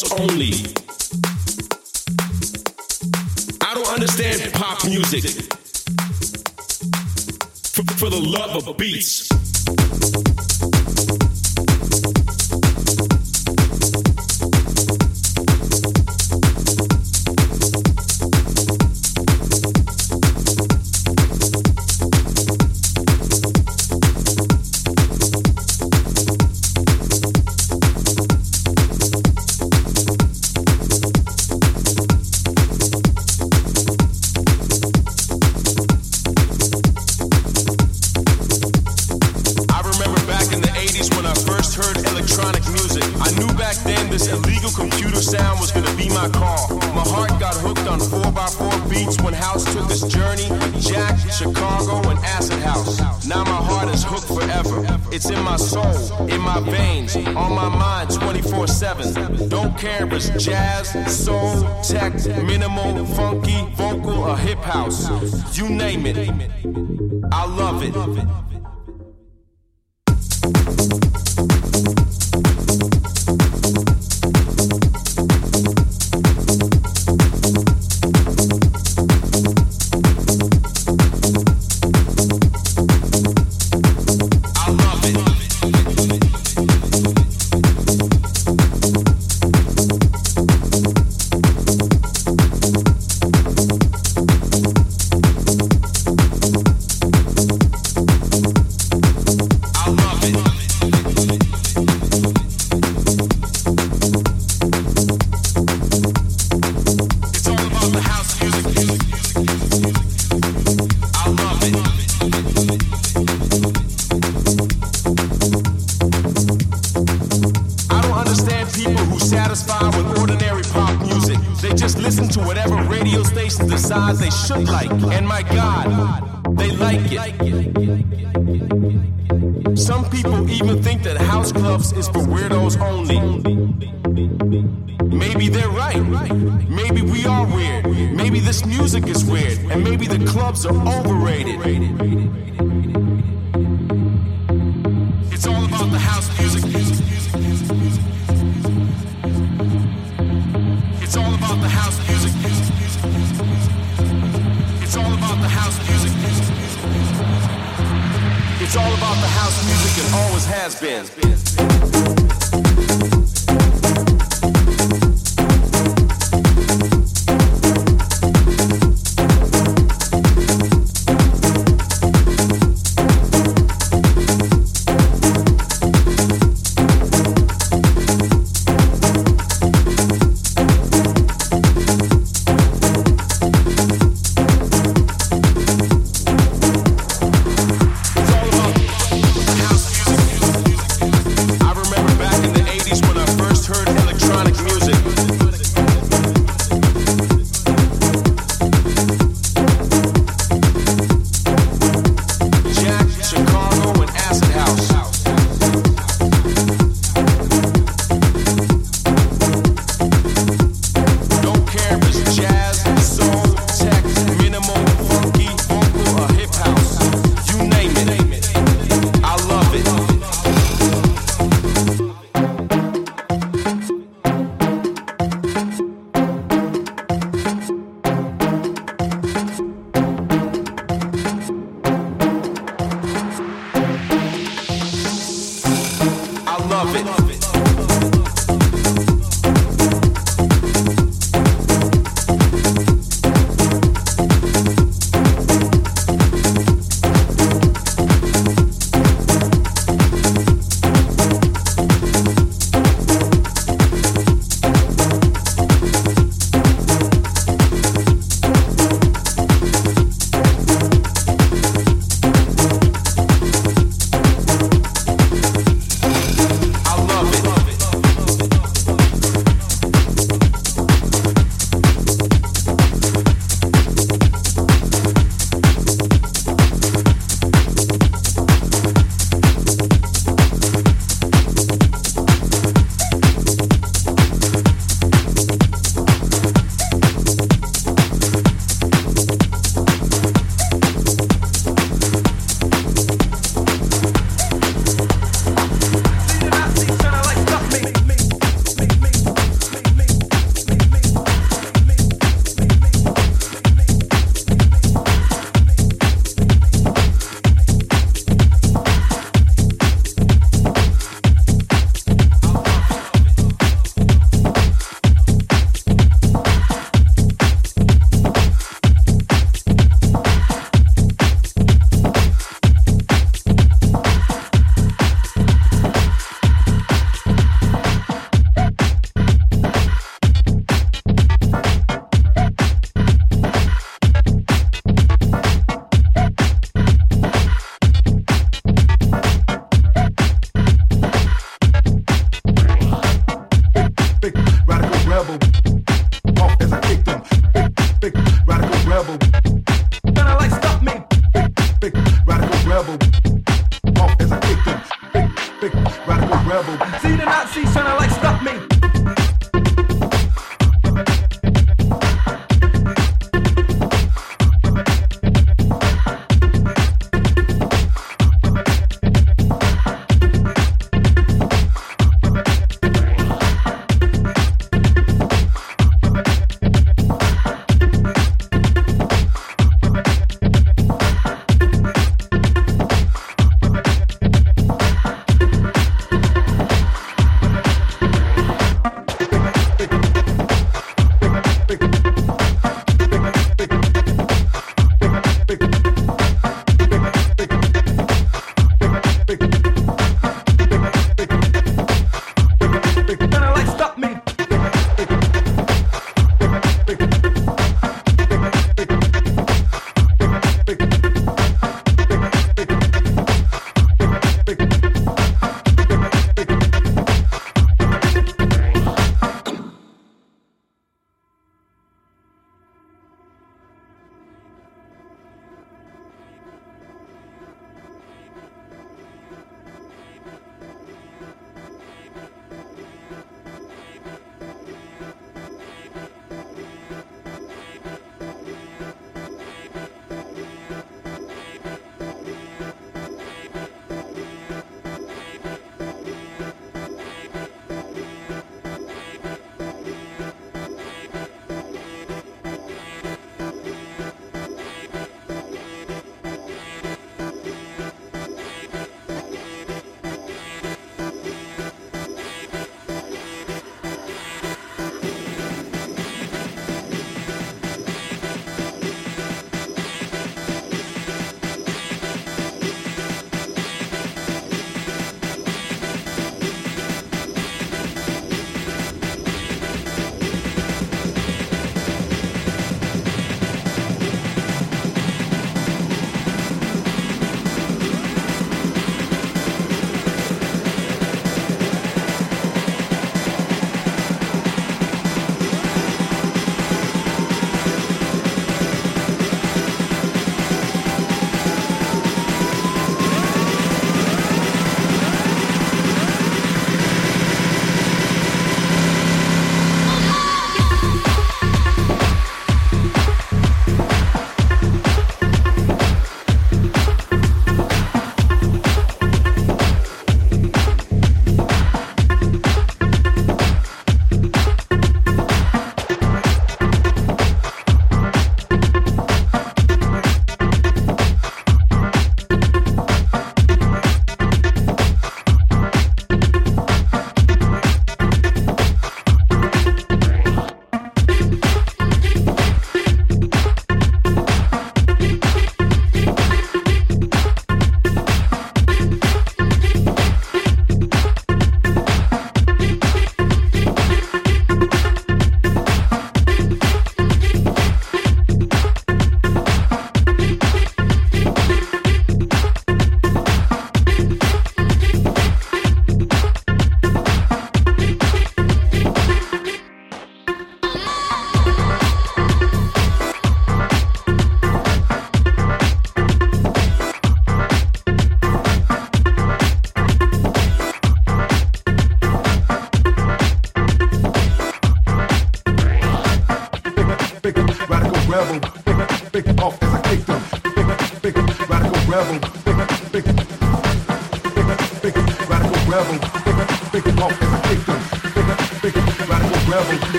girls only. I don't understand pop music. For, for the love of beats.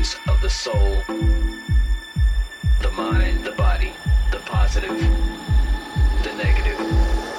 movements of the soul, the mind, the body, the positive, the negative.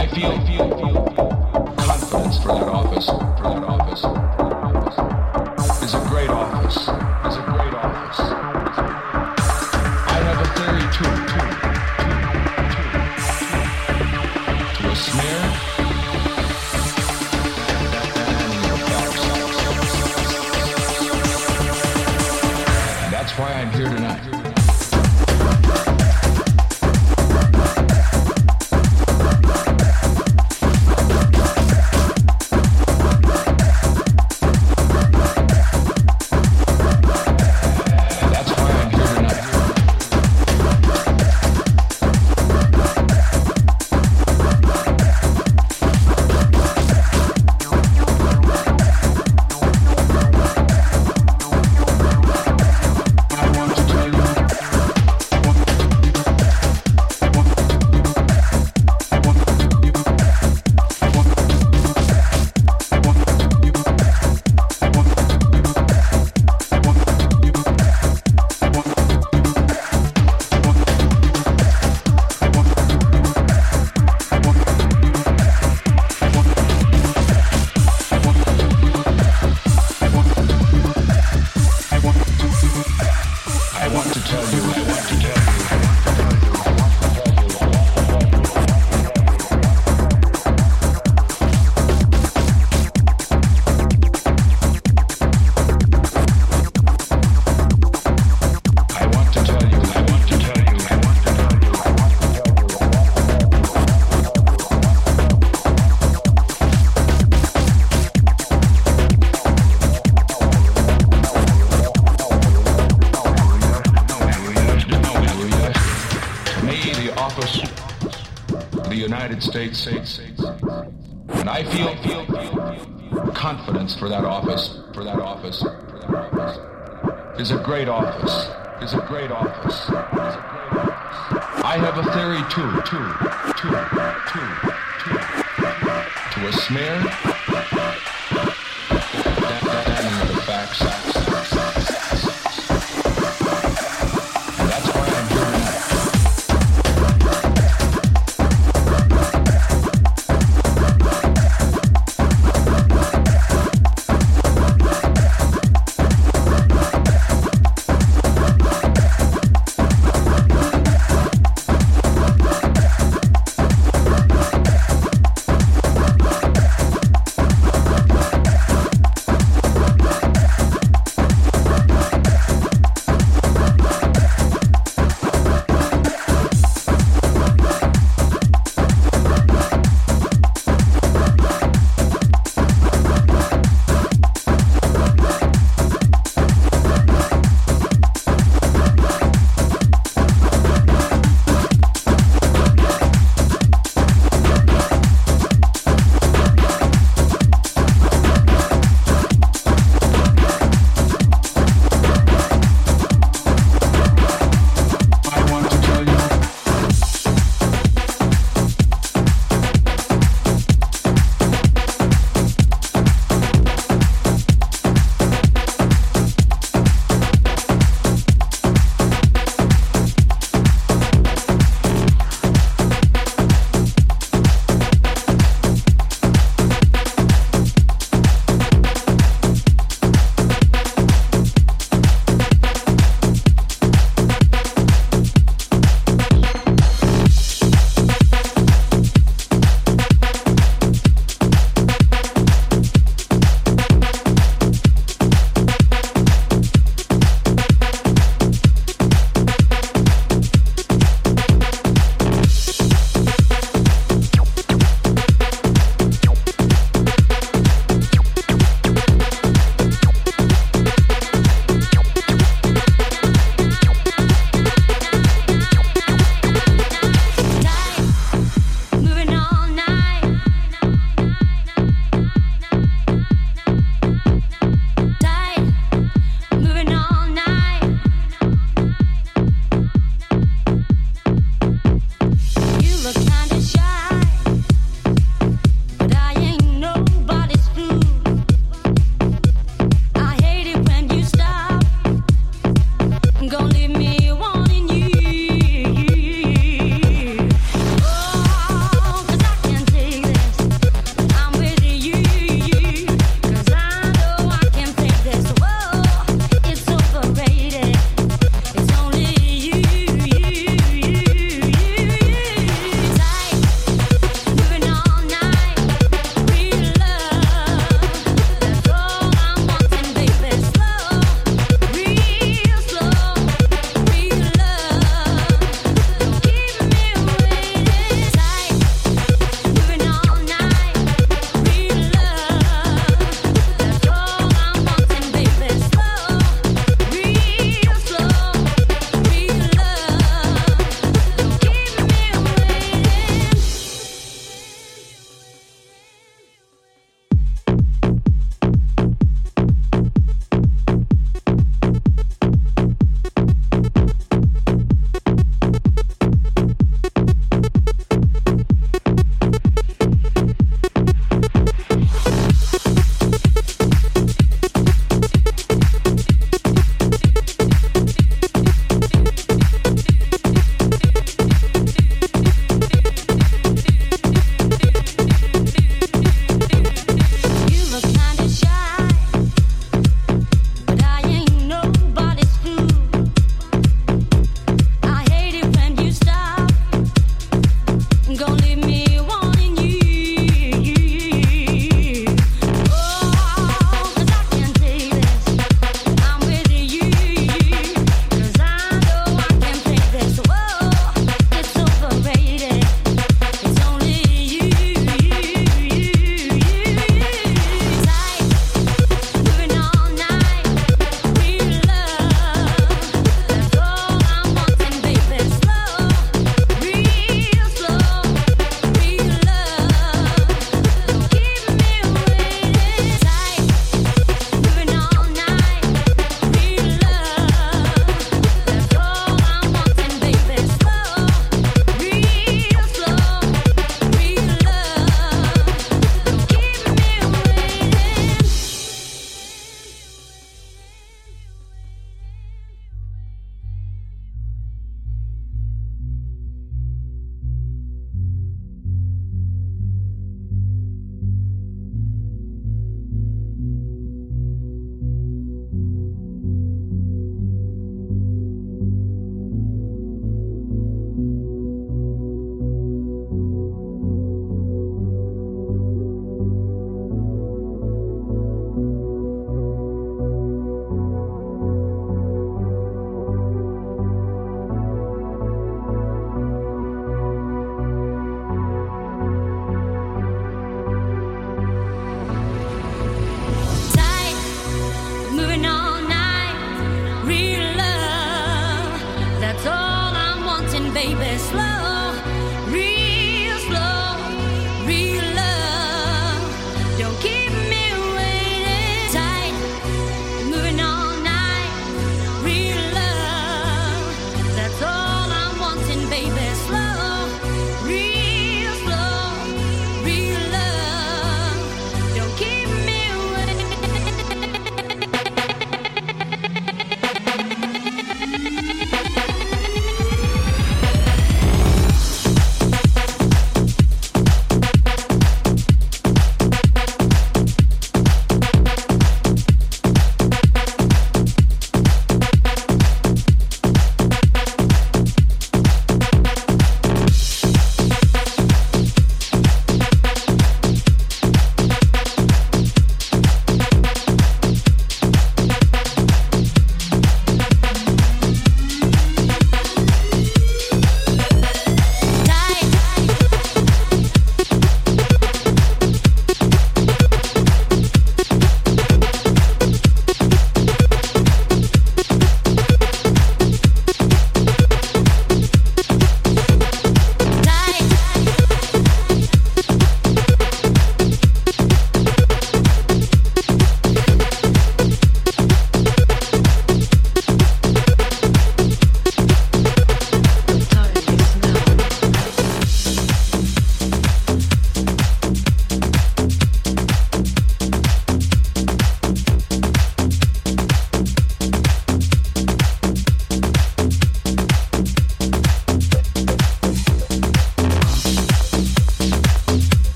I feel confidence for that office, for that office. United States, and I feel feel confidence for that office, for that office, for that office, is a great office, is a great office. is a great office. I have a theory too, too, too, too, too. To a smear,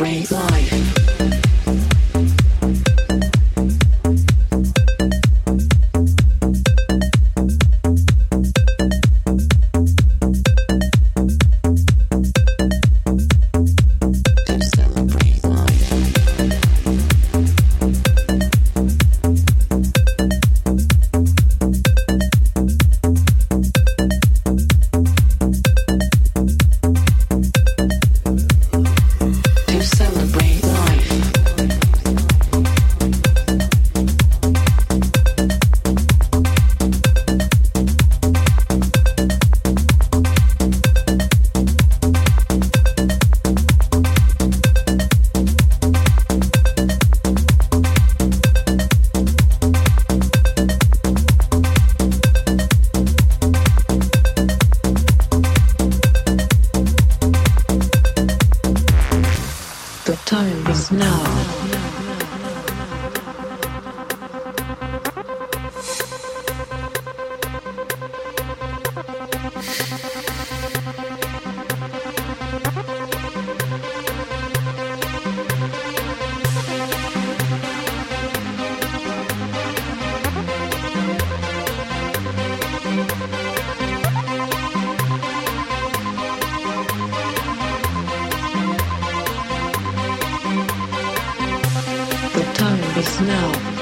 breathe. the snow.